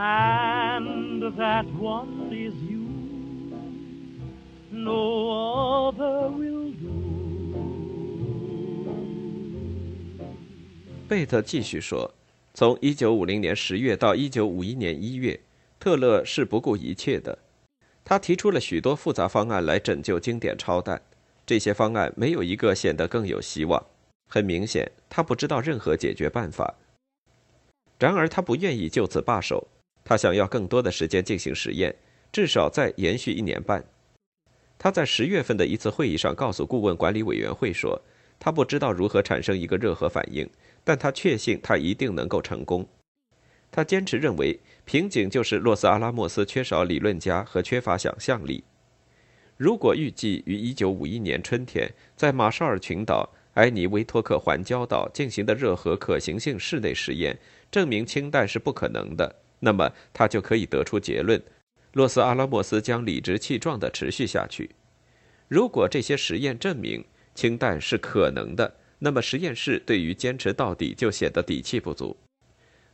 And that one is you. No other will do. 贝特继续说：“从1950年10月到1951年1月，特勒是不顾一切的。他提出了许多复杂方案来拯救经典超弹，这些方案没有一个显得更有希望。很明显，他不知道任何解决办法。然而，他不愿意就此罢手。”他想要更多的时间进行实验，至少再延续一年半。他在十月份的一次会议上告诉顾问管理委员会说，他不知道如何产生一个热核反应，但他确信他一定能够成功。他坚持认为，瓶颈就是洛斯阿拉莫斯缺少理论家和缺乏想象力。如果预计于1951年春天在马绍尔群岛埃尼维托克环礁岛进行的热核可行性室内实验证明氢弹是不可能的。那么他就可以得出结论：洛斯阿拉莫斯将理直气壮地持续下去。如果这些实验证明氢弹是可能的，那么实验室对于坚持到底就显得底气不足。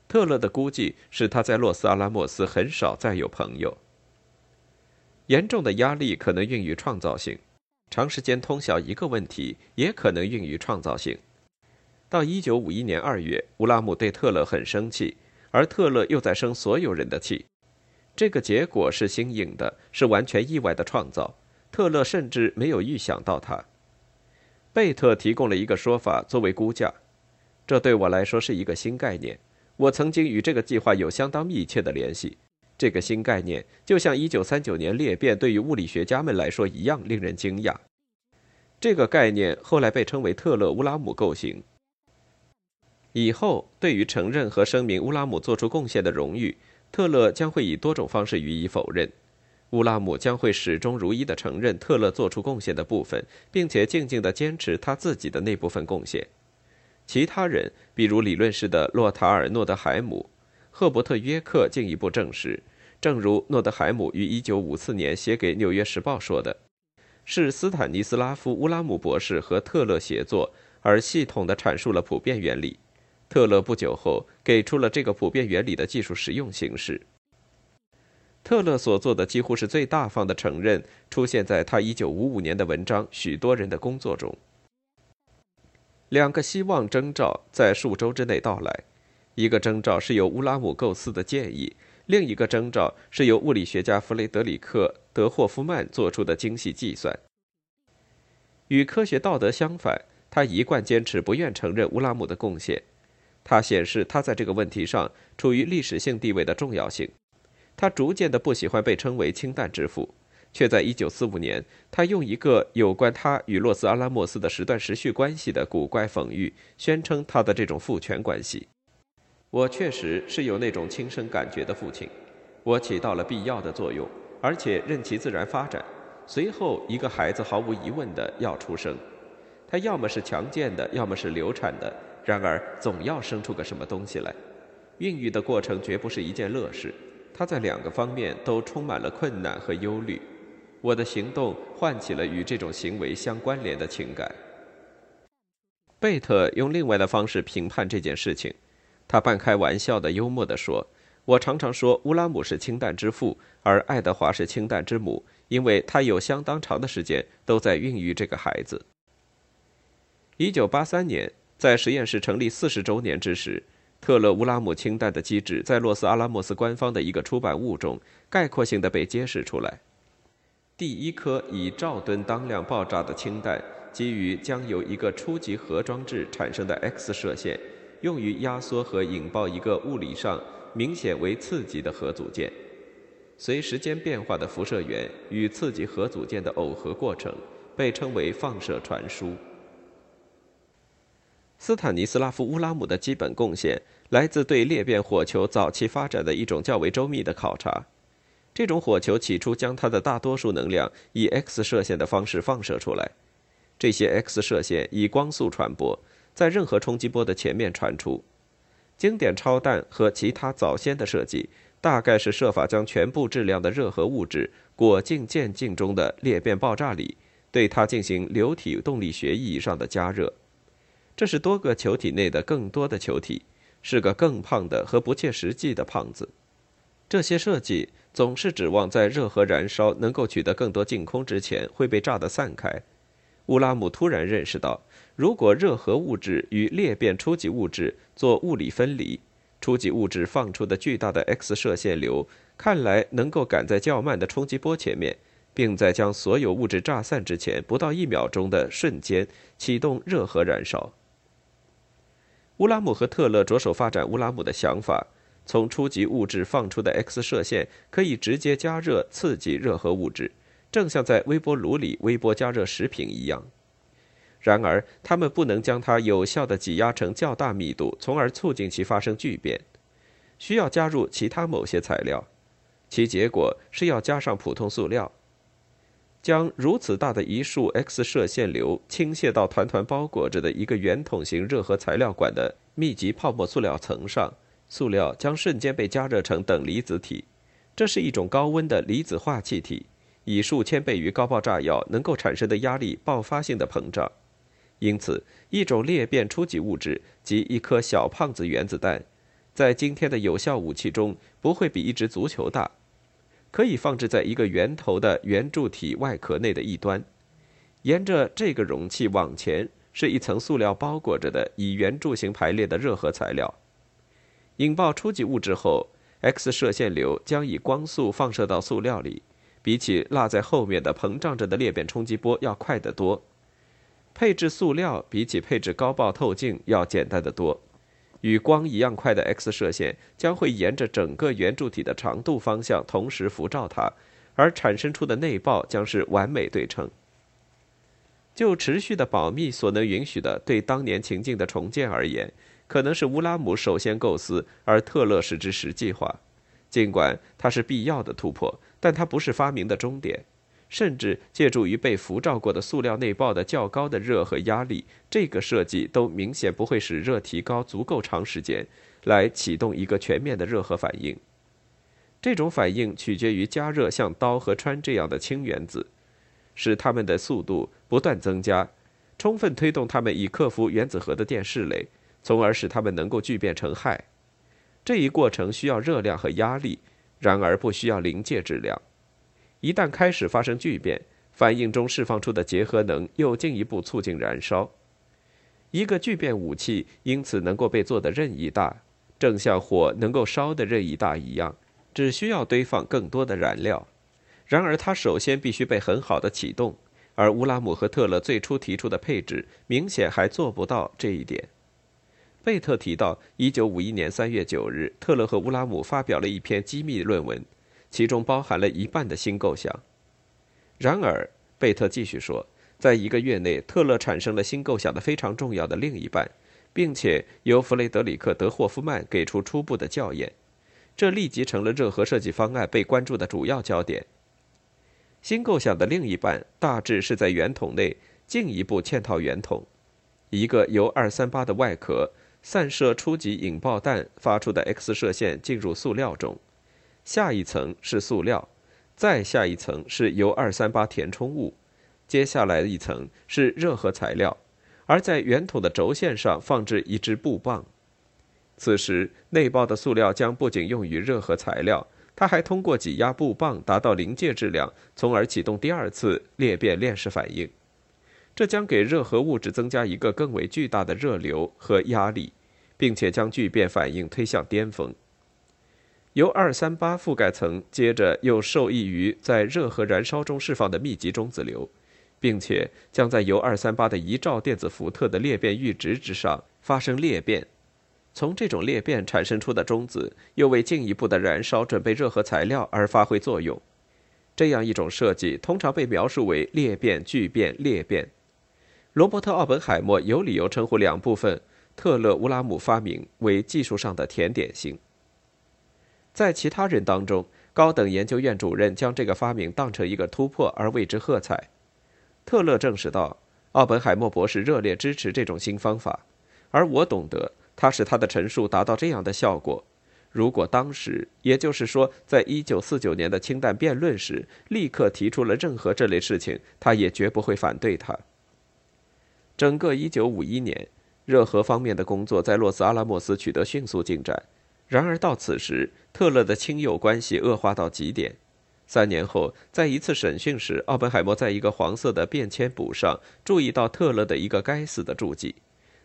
特勒的估计是他在洛斯阿拉莫斯很少再有朋友。严重的压力可能孕育创造性，长时间通晓一个问题也可能孕育创造性。到1951年2月，乌拉姆对特勒很生气。而特勒又在生所有人的气，这个结果是新颖的，是完全意外的创造。特勒甚至没有预想到它。贝特提供了一个说法作为估价，这对我来说是一个新概念。我曾经与这个计划有相当密切的联系。这个新概念就像1939年裂变对于物理学家们来说一样令人惊讶。这个概念后来被称为特勒乌拉姆构型。以后，对于承认和声明乌拉姆做出贡献的荣誉，特勒将会以多种方式予以否认。乌拉姆将会始终如一地承认特勒做出贡献的部分，并且静静地坚持他自己的那部分贡献。其他人，比如理论式的洛塔尔·诺德海姆、赫伯特·约克，进一步证实，正如诺德海姆于1954年写给《纽约时报》说的，是斯坦尼斯拉夫·乌拉姆博士和特勒协作，而系统地阐述了普遍原理。特勒不久后给出了这个普遍原理的技术实用形式。特勒所做的几乎是最大方的承认，出现在他1955年的文章《许多人的工作》中。两个希望征兆在数周之内到来：一个征兆是由乌拉姆构思的建议，另一个征兆是由物理学家弗雷德里克·德霍夫曼做出的精细计算。与科学道德相反，他一贯坚持不愿承认乌拉姆的贡献。它显示他在这个问题上处于历史性地位的重要性。他逐渐的不喜欢被称为氢弹之父，却在1945年，他用一个有关他与洛斯阿拉莫斯的时断时续关系的古怪讽喻，宣称他的这种父权关系。我确实是有那种亲身感觉的父亲，我起到了必要的作用，而且任其自然发展。随后，一个孩子毫无疑问的要出生，他要么是强健的，要么是流产的。然而，总要生出个什么东西来。孕育的过程绝不是一件乐事，它在两个方面都充满了困难和忧虑。我的行动唤起了与这种行为相关联的情感。贝特用另外的方式评判这件事情，他半开玩笑的、幽默地说：“我常常说乌拉姆是氢弹之父，而爱德华是氢弹之母，因为他有相当长的时间都在孕育这个孩子。”一九八三年。在实验室成立四十周年之时，特勒乌拉姆氢弹的机制在洛斯阿拉莫斯官方的一个出版物中概括性的被揭示出来。第一颗以兆吨当量爆炸的氢弹，基于将由一个初级核装置产生的 X 射线，用于压缩和引爆一个物理上明显为刺激的核组件。随时间变化的辐射源与刺激核组件的耦合过程，被称为放射传输。斯坦尼斯拉夫·乌拉姆的基本贡献来自对裂变火球早期发展的一种较为周密的考察。这种火球起初将它的大多数能量以 X 射线的方式放射出来，这些 X 射线以光速传播，在任何冲击波的前面传出。经典超弹和其他早先的设计，大概是设法将全部质量的热核物质裹进渐进中的裂变爆炸里，对它进行流体动力学意义上的加热。这是多个球体内的更多的球体，是个更胖的和不切实际的胖子。这些设计总是指望在热核燃烧能够取得更多净空之前会被炸得散开。乌拉姆突然认识到，如果热核物质与裂变初级物质做物理分离，初级物质放出的巨大的 X 射线流看来能够赶在较慢的冲击波前面，并在将所有物质炸散之前不到一秒钟的瞬间启动热核燃烧。乌拉姆和特勒着手发展乌拉姆的想法。从初级物质放出的 X 射线可以直接加热刺激热核物质，正像在微波炉里微波加热食品一样。然而，他们不能将它有效地挤压成较大密度，从而促进其发生聚变。需要加入其他某些材料，其结果是要加上普通塑料。将如此大的一束 X 射线流倾泻到团团包裹着的一个圆筒形热核材料管的密集泡沫塑料层上。塑料将瞬间被加热成等离子体，这是一种高温的离子化气体，以数千倍于高爆炸药能够产生的压力爆发性的膨胀。因此，一种裂变初级物质及一颗小胖子原子弹，在今天的有效武器中不会比一只足球大，可以放置在一个圆头的圆柱体外壳内的一端。沿着这个容器往前是一层塑料包裹着的以圆柱形排列的热核材料。引爆初级物质后，X 射线流将以光速放射到塑料里，比起落在后面的膨胀着的裂变冲击波要快得多。配置塑料比起配置高爆透镜要简单得多。与光一样快的 X 射线将会沿着整个圆柱体的长度方向同时辐照它，而产生出的内爆将是完美对称。就持续的保密所能允许的对当年情境的重建而言。可能是乌拉姆首先构思，而特勒使之实际化。尽管它是必要的突破，但它不是发明的终点。甚至借助于被辐照过的塑料内爆的较高的热和压力，这个设计都明显不会使热提高足够长时间来启动一个全面的热核反应。这种反应取决于加热像氘和氚这样的氢原子，使它们的速度不断增加，充分推动它们以克服原子核的电势垒。从而使它们能够聚变成氦。这一过程需要热量和压力，然而不需要临界质量。一旦开始发生聚变，反应中释放出的结合能又进一步促进燃烧。一个聚变武器因此能够被做得任意大，正像火能够烧得任意大一样，只需要堆放更多的燃料。然而，它首先必须被很好的启动，而乌拉姆和特勒最初提出的配置明显还做不到这一点。贝特提到，1951年3月9日，特勒和乌拉姆发表了一篇机密论文，其中包含了一半的新构想。然而，贝特继续说，在一个月内，特勒产生了新构想的非常重要的另一半，并且由弗雷德里克·德霍夫曼给出初步的校验，这立即成了热核设计方案被关注的主要焦点。新构想的另一半大致是在圆筒内进一步嵌套圆筒，一个由238的外壳。散射初级引爆弹发出的 X 射线进入塑料中，下一层是塑料，再下一层是铀二三八填充物，接下来一层是热核材料，而在圆筒的轴线上放置一支布棒。此时内爆的塑料将不仅用于热核材料，它还通过挤压布棒达到临界质量，从而启动第二次裂变链式反应。这将给热核物质增加一个更为巨大的热流和压力。并且将聚变反应推向巅峰。由二三八覆盖层接着又受益于在热核燃烧中释放的密集中子流，并且将在由二三八的一兆电子伏特的裂变阈值之上发生裂变。从这种裂变产生出的中子又为进一步的燃烧准备热核材料而发挥作用。这样一种设计通常被描述为裂变聚变裂变。罗伯特·奥本海默有理由称呼两部分。特勒乌拉姆发明为技术上的甜点型。在其他人当中，高等研究院主任将这个发明当成一个突破而为之喝彩。特勒证实到，奥本海默博士热烈支持这种新方法，而我懂得他使他的陈述达到这样的效果。如果当时，也就是说，在一九四九年的氢弹辩论时，立刻提出了任何这类事情，他也绝不会反对他。整个一九五一年，热核方面的工作在洛斯阿拉莫斯取得迅速进展。然而到此时，特勒的亲友关系恶化到极点。三年后，在一次审讯时，奥本海默在一个黄色的便签簿上注意到特勒的一个该死的注记。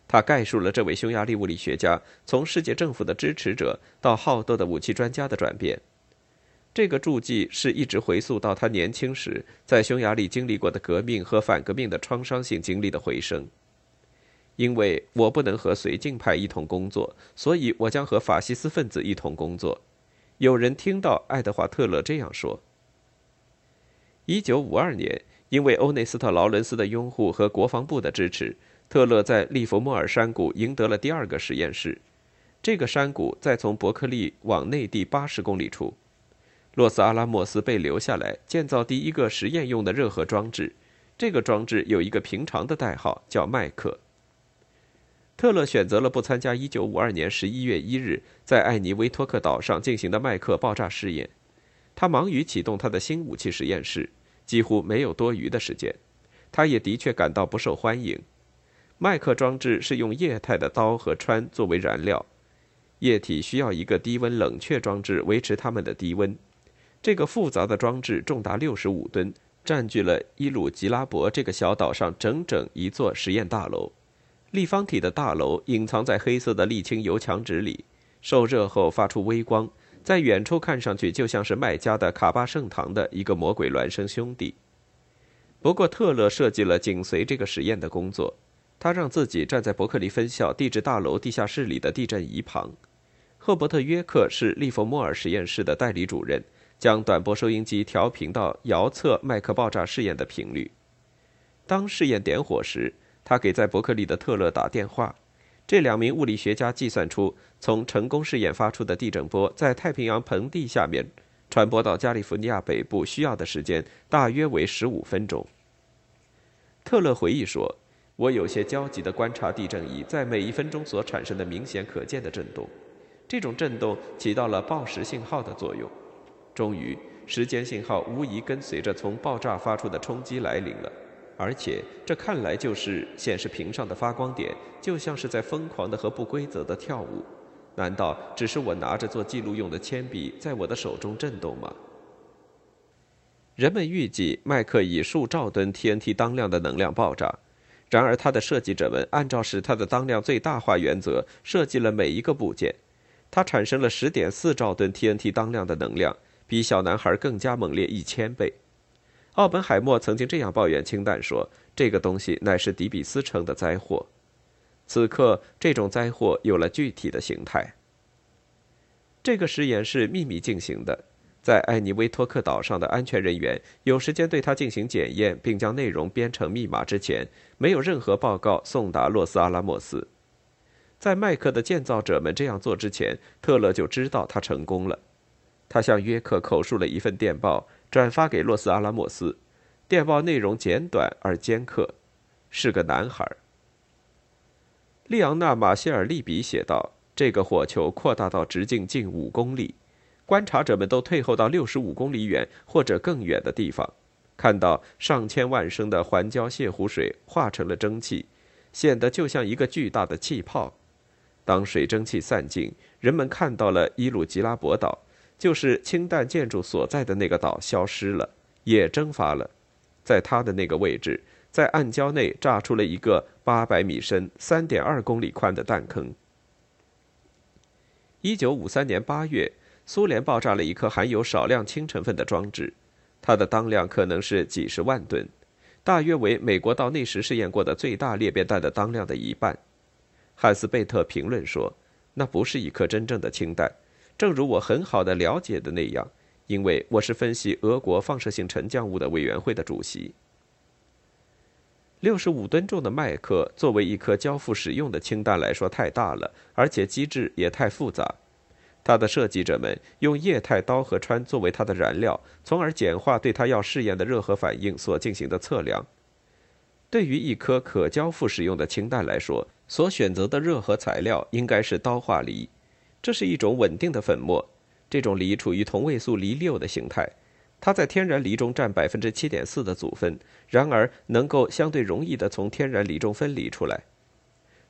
他概述了这位匈牙利物理学家从世界政府的支持者到好斗的武器专家的转变。这个注记是一直回溯到他年轻时在匈牙利经历过的革命和反革命的创伤性经历的回声。因为我不能和绥靖派一同工作，所以我将和法西斯分子一同工作。有人听到爱德华·特勒这样说。一九五二年，因为欧内斯特·劳伦斯的拥护和国防部的支持，特勒在利弗莫尔山谷赢得了第二个实验室。这个山谷在从伯克利往内地八十公里处。洛斯阿拉莫斯被留下来建造第一个实验用的热核装置。这个装置有一个平常的代号，叫麦克。特勒选择了不参加1952年11月1日在艾尼维托克岛上进行的麦克爆炸试验，他忙于启动他的新武器实验室，几乎没有多余的时间。他也的确感到不受欢迎。麦克装置是用液态的氘和氚作为燃料，液体需要一个低温冷却装置维持它们的低温。这个复杂的装置重达65吨，占据了伊鲁吉拉伯这个小岛上整整一座实验大楼。立方体的大楼隐藏在黑色的沥青油墙纸里，受热后发出微光，在远处看上去就像是麦家的卡巴圣堂的一个魔鬼孪生兄弟。不过，特勒设计了紧随这个实验的工作，他让自己站在伯克利分校地质大楼地下室里的地震仪旁。赫伯特·约克是利弗莫尔实验室的代理主任，将短波收音机调频到遥测麦克爆炸试验的频率。当试验点火时，他给在伯克利的特勒打电话，这两名物理学家计算出，从成功试验发出的地震波在太平洋盆地下面传播到加利福尼亚北部需要的时间大约为十五分钟。特勒回忆说：“我有些焦急地观察地震仪在每一分钟所产生的明显可见的震动，这种震动起到了报时信号的作用。终于，时间信号无疑跟随着从爆炸发出的冲击来临了。”而且，这看来就是显示屏上的发光点，就像是在疯狂的和不规则的跳舞。难道只是我拿着做记录用的铅笔在我的手中震动吗？人们预计麦克以数兆吨 TNT 当量的能量爆炸，然而他的设计者们按照使它的当量最大化原则设计了每一个部件，它产生了10.4兆吨 TNT 当量的能量，比小男孩更加猛烈一千倍。奥本海默曾经这样抱怨氢弹说：“这个东西乃是迪比斯城的灾祸。”此刻，这种灾祸有了具体的形态。这个实验是秘密进行的，在艾尼威托克岛上的安全人员有时间对它进行检验，并将内容编成密码之前，没有任何报告送达洛斯阿拉莫斯。在麦克的建造者们这样做之前，特勒就知道他成功了。他向约克口述了一份电报。转发给洛斯阿拉莫斯，电报内容简短而尖刻，是个男孩。利昂纳·马歇尔利比写道：“这个火球扩大到直径近五公里，观察者们都退后到六十五公里远或者更远的地方，看到上千万升的环礁泻湖水化成了蒸汽，显得就像一个巨大的气泡。当水蒸气散尽，人们看到了伊鲁吉拉伯岛。”就是氢弹建筑所在的那个岛消失了，也蒸发了，在它的那个位置，在暗礁内炸出了一个八百米深、三点二公里宽的弹坑。一九五三年八月，苏联爆炸了一颗含有少量氢成分的装置，它的当量可能是几十万吨，大约为美国到那时试验过的最大裂变弹的当量的一半。汉斯贝特评论说：“那不是一颗真正的氢弹。”正如我很好的了解的那样，因为我是分析俄国放射性沉降物的委员会的主席。六十五吨重的麦克作为一颗交付使用的氢弹来说太大了，而且机制也太复杂。它的设计者们用液态氘和氚作为它的燃料，从而简化对它要试验的热核反应所进行的测量。对于一颗可交付使用的氢弹来说，所选择的热核材料应该是氘化锂，这是一种稳定的粉末。这种锂处于同位素锂六的形态，它在天然锂中占百分之七点四的组分，然而能够相对容易地从天然锂中分离出来。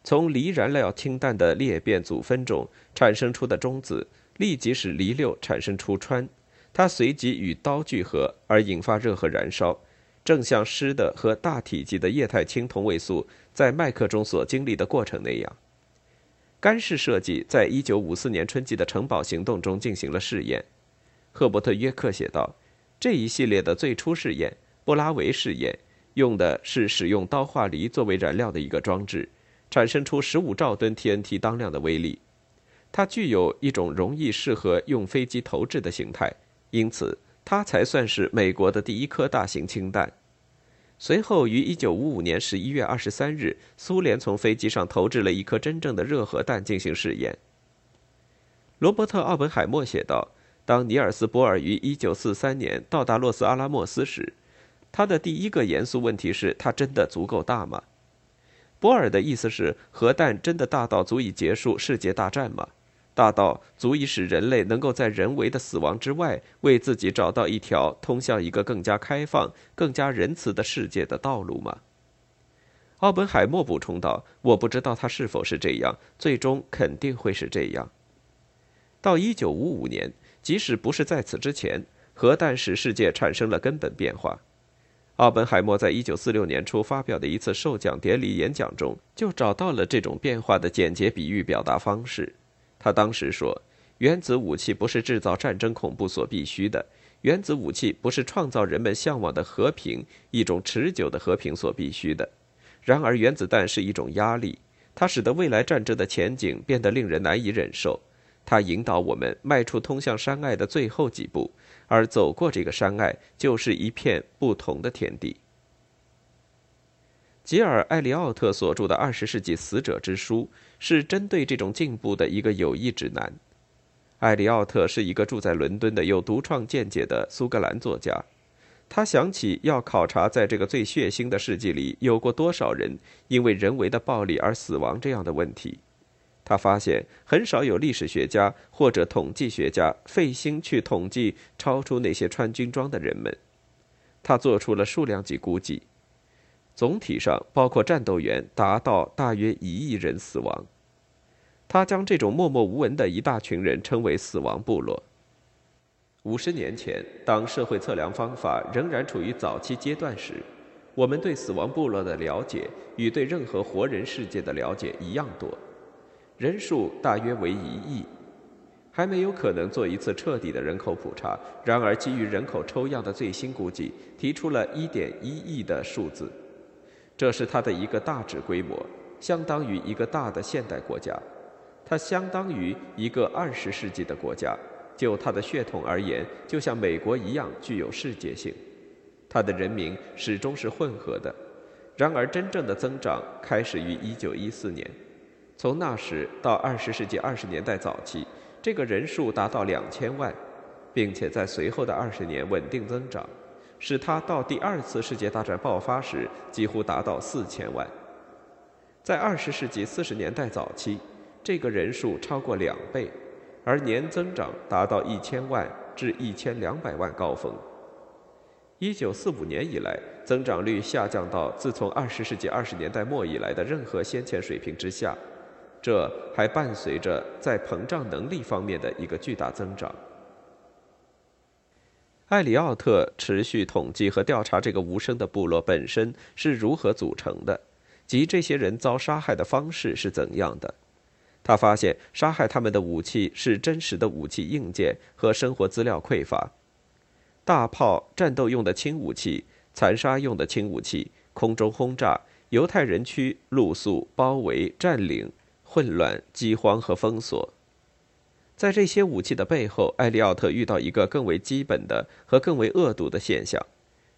从锂燃料氢弹的裂变组分中产生出的中子，立即使锂六产生出氚，它随即与氘聚合而引发热核燃烧。正像湿的和大体积的液态氢同位素在麦克中所经历的过程那样，干式设计在一九五四年春季的城堡行动中进行了试验。赫伯特·约克写道：“这一系列的最初试验——布拉维试验，用的是使用氘化锂作为燃料的一个装置，产生出十五兆吨 TNT 当量的威力。它具有一种容易适合用飞机投掷的形态，因此。”它才算是美国的第一颗大型氢弹。随后于1955年11月23日，苏联从飞机上投掷了一颗真正的热核弹进行试验。罗伯特·奥本海默写道：“当尼尔斯·波尔于1943年到达洛斯阿拉莫斯时，他的第一个严肃问题是：它真的足够大吗？”波尔的意思是：核弹真的大到足以结束世界大战吗？大到足以使人类能够在人为的死亡之外，为自己找到一条通向一个更加开放、更加仁慈的世界的道路吗？奥本海默补充道：“我不知道它是否是这样，最终肯定会是这样。”到1955年，即使不是在此之前，核弹使世界产生了根本变化。奥本海默在1946年初发表的一次授奖典礼演讲中，就找到了这种变化的简洁比喻表达方式。他当时说：“原子武器不是制造战争恐怖所必须的，原子武器不是创造人们向往的和平，一种持久的和平所必须的。然而，原子弹是一种压力，它使得未来战争的前景变得令人难以忍受。它引导我们迈出通向山隘的最后几步，而走过这个山隘，就是一片不同的天地。”吉尔·艾利奥特所著的《二十世纪死者之书》是针对这种进步的一个有益指南。艾利奥特是一个住在伦敦的有独创见解的苏格兰作家。他想起要考察在这个最血腥的世纪里有过多少人因为人为的暴力而死亡这样的问题。他发现很少有历史学家或者统计学家费心去统计超出那些穿军装的人们。他做出了数量级估计。总体上，包括战斗员，达到大约一亿人死亡。他将这种默默无闻的一大群人称为“死亡部落”。五十年前，当社会测量方法仍然处于早期阶段时，我们对死亡部落的了解与对任何活人世界的了解一样多，人数大约为一亿。还没有可能做一次彻底的人口普查，然而基于人口抽样的最新估计，提出了一点一亿的数字。这是它的一个大致规模，相当于一个大的现代国家，它相当于一个二十世纪的国家。就它的血统而言，就像美国一样具有世界性。它的人民始终是混合的。然而，真正的增长开始于1914年，从那时到二十世纪二十年代早期，这个人数达到两千万，并且在随后的二十年稳定增长。使它到第二次世界大战爆发时几乎达到四千万。在二十世纪四十年代早期，这个人数超过两倍，而年增长达到一千万至一千两百万高峰。一九四五年以来，增长率下降到自从二十世纪二十年代末以来的任何先前水平之下，这还伴随着在膨胀能力方面的一个巨大增长。艾里奥特持续统计和调查这个无声的部落本身是如何组成的，及这些人遭杀害的方式是怎样的。他发现，杀害他们的武器是真实的武器硬件和生活资料匮乏，大炮、战斗用的轻武器、残杀用的轻武器、空中轰炸、犹太人区露宿、包围、占领、混乱、饥荒和封锁。在这些武器的背后，艾利奥特遇到一个更为基本的和更为恶毒的现象：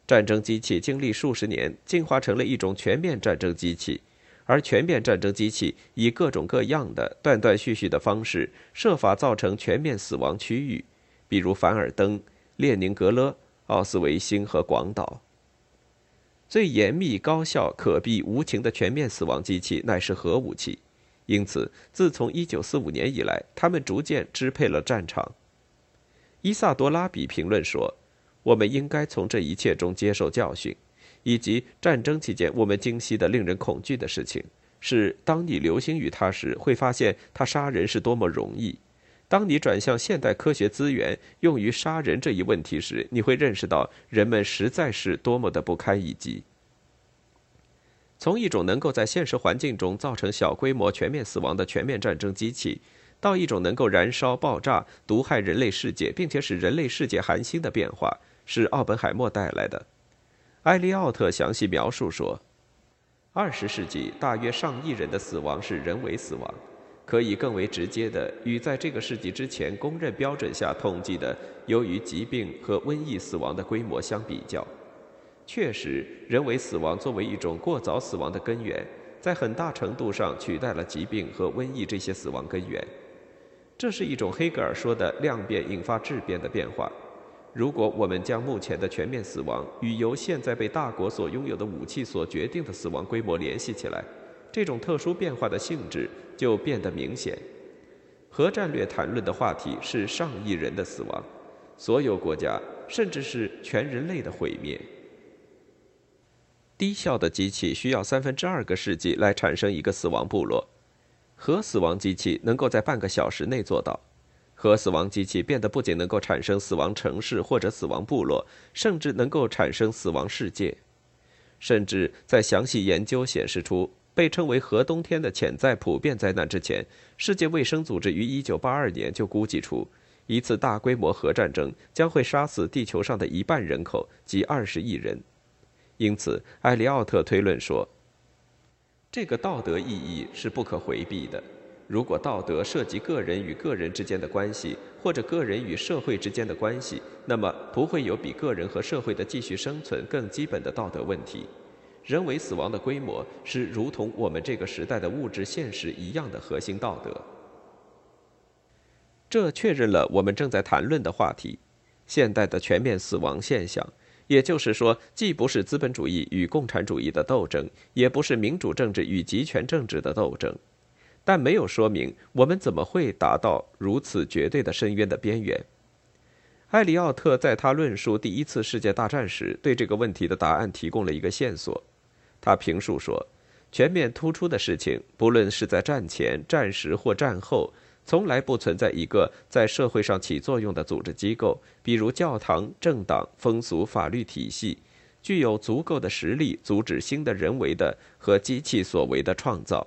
战争机器经历数十年，进化成了一种全面战争机器，而全面战争机器以各种各样的断断续续的方式，设法造成全面死亡区域，比如凡尔登、列宁格勒、奥斯维辛和广岛。最严密、高效、可避、无情的全面死亡机器乃是核武器，因此，自从1945年以来，他们逐渐支配了战场。伊萨多拉比评论说。我们应该从这一切中接受教训，以及战争期间我们惊悉的令人恐惧的事情是：当你流行于他时，会发现他杀人是多么容易；当你转向现代科学资源用于杀人这一问题时，你会认识到人们实在是多么的不堪一击。从一种能够在现实环境中造成小规模全面死亡的全面战争机器。到一种能够燃烧、爆炸、毒害人类世界，并且使人类世界寒心的变化，是奥本海默带来的。艾利奥特详细描述说，二十世纪大约上亿人的死亡是人为死亡，可以更为直接的与在这个世纪之前公认标准下统计的由于疾病和瘟疫死亡的规模相比较。确实，人为死亡作为一种过早死亡的根源，在很大程度上取代了疾病和瘟疫这些死亡根源。这是一种黑格尔说的量变引发质变的变化。如果我们将目前的全面死亡与由现在被大国所拥有的武器所决定的死亡规模联系起来，这种特殊变化的性质就变得明显。核战略谈论的话题是上亿人的死亡，所有国家，甚至是全人类的毁灭。低效的机器需要三分之二个世纪来产生一个死亡部落。核死亡机器能够在半个小时内做到。核死亡机器变得不仅能够产生死亡城市或者死亡部落，甚至能够产生死亡世界。甚至在详细研究显示出被称为“核冬天”的潜在普遍灾难之前，世界卫生组织于1982年就估计出，一次大规模核战争将会杀死地球上的一半人口，即20亿人。因此，埃里奥特推论说。这个道德意义是不可回避的。如果道德涉及个人与个人之间的关系，或者个人与社会之间的关系，那么不会有比个人和社会的继续生存更基本的道德问题。人为死亡的规模是如同我们这个时代的物质现实一样的核心道德。这确认了我们正在谈论的话题：现代的全面死亡现象。也就是说，既不是资本主义与共产主义的斗争，也不是民主政治与集权政治的斗争，但没有说明我们怎么会达到如此绝对的深渊的边缘。艾里奥特在他论述第一次世界大战时，对这个问题的答案提供了一个线索。他评述说，全面突出的事情，不论是在战前、战时或战后。从来不存在一个在社会上起作用的组织机构，比如教堂、政党、风俗、法律体系，具有足够的实力阻止新的人为的和机器所为的创造、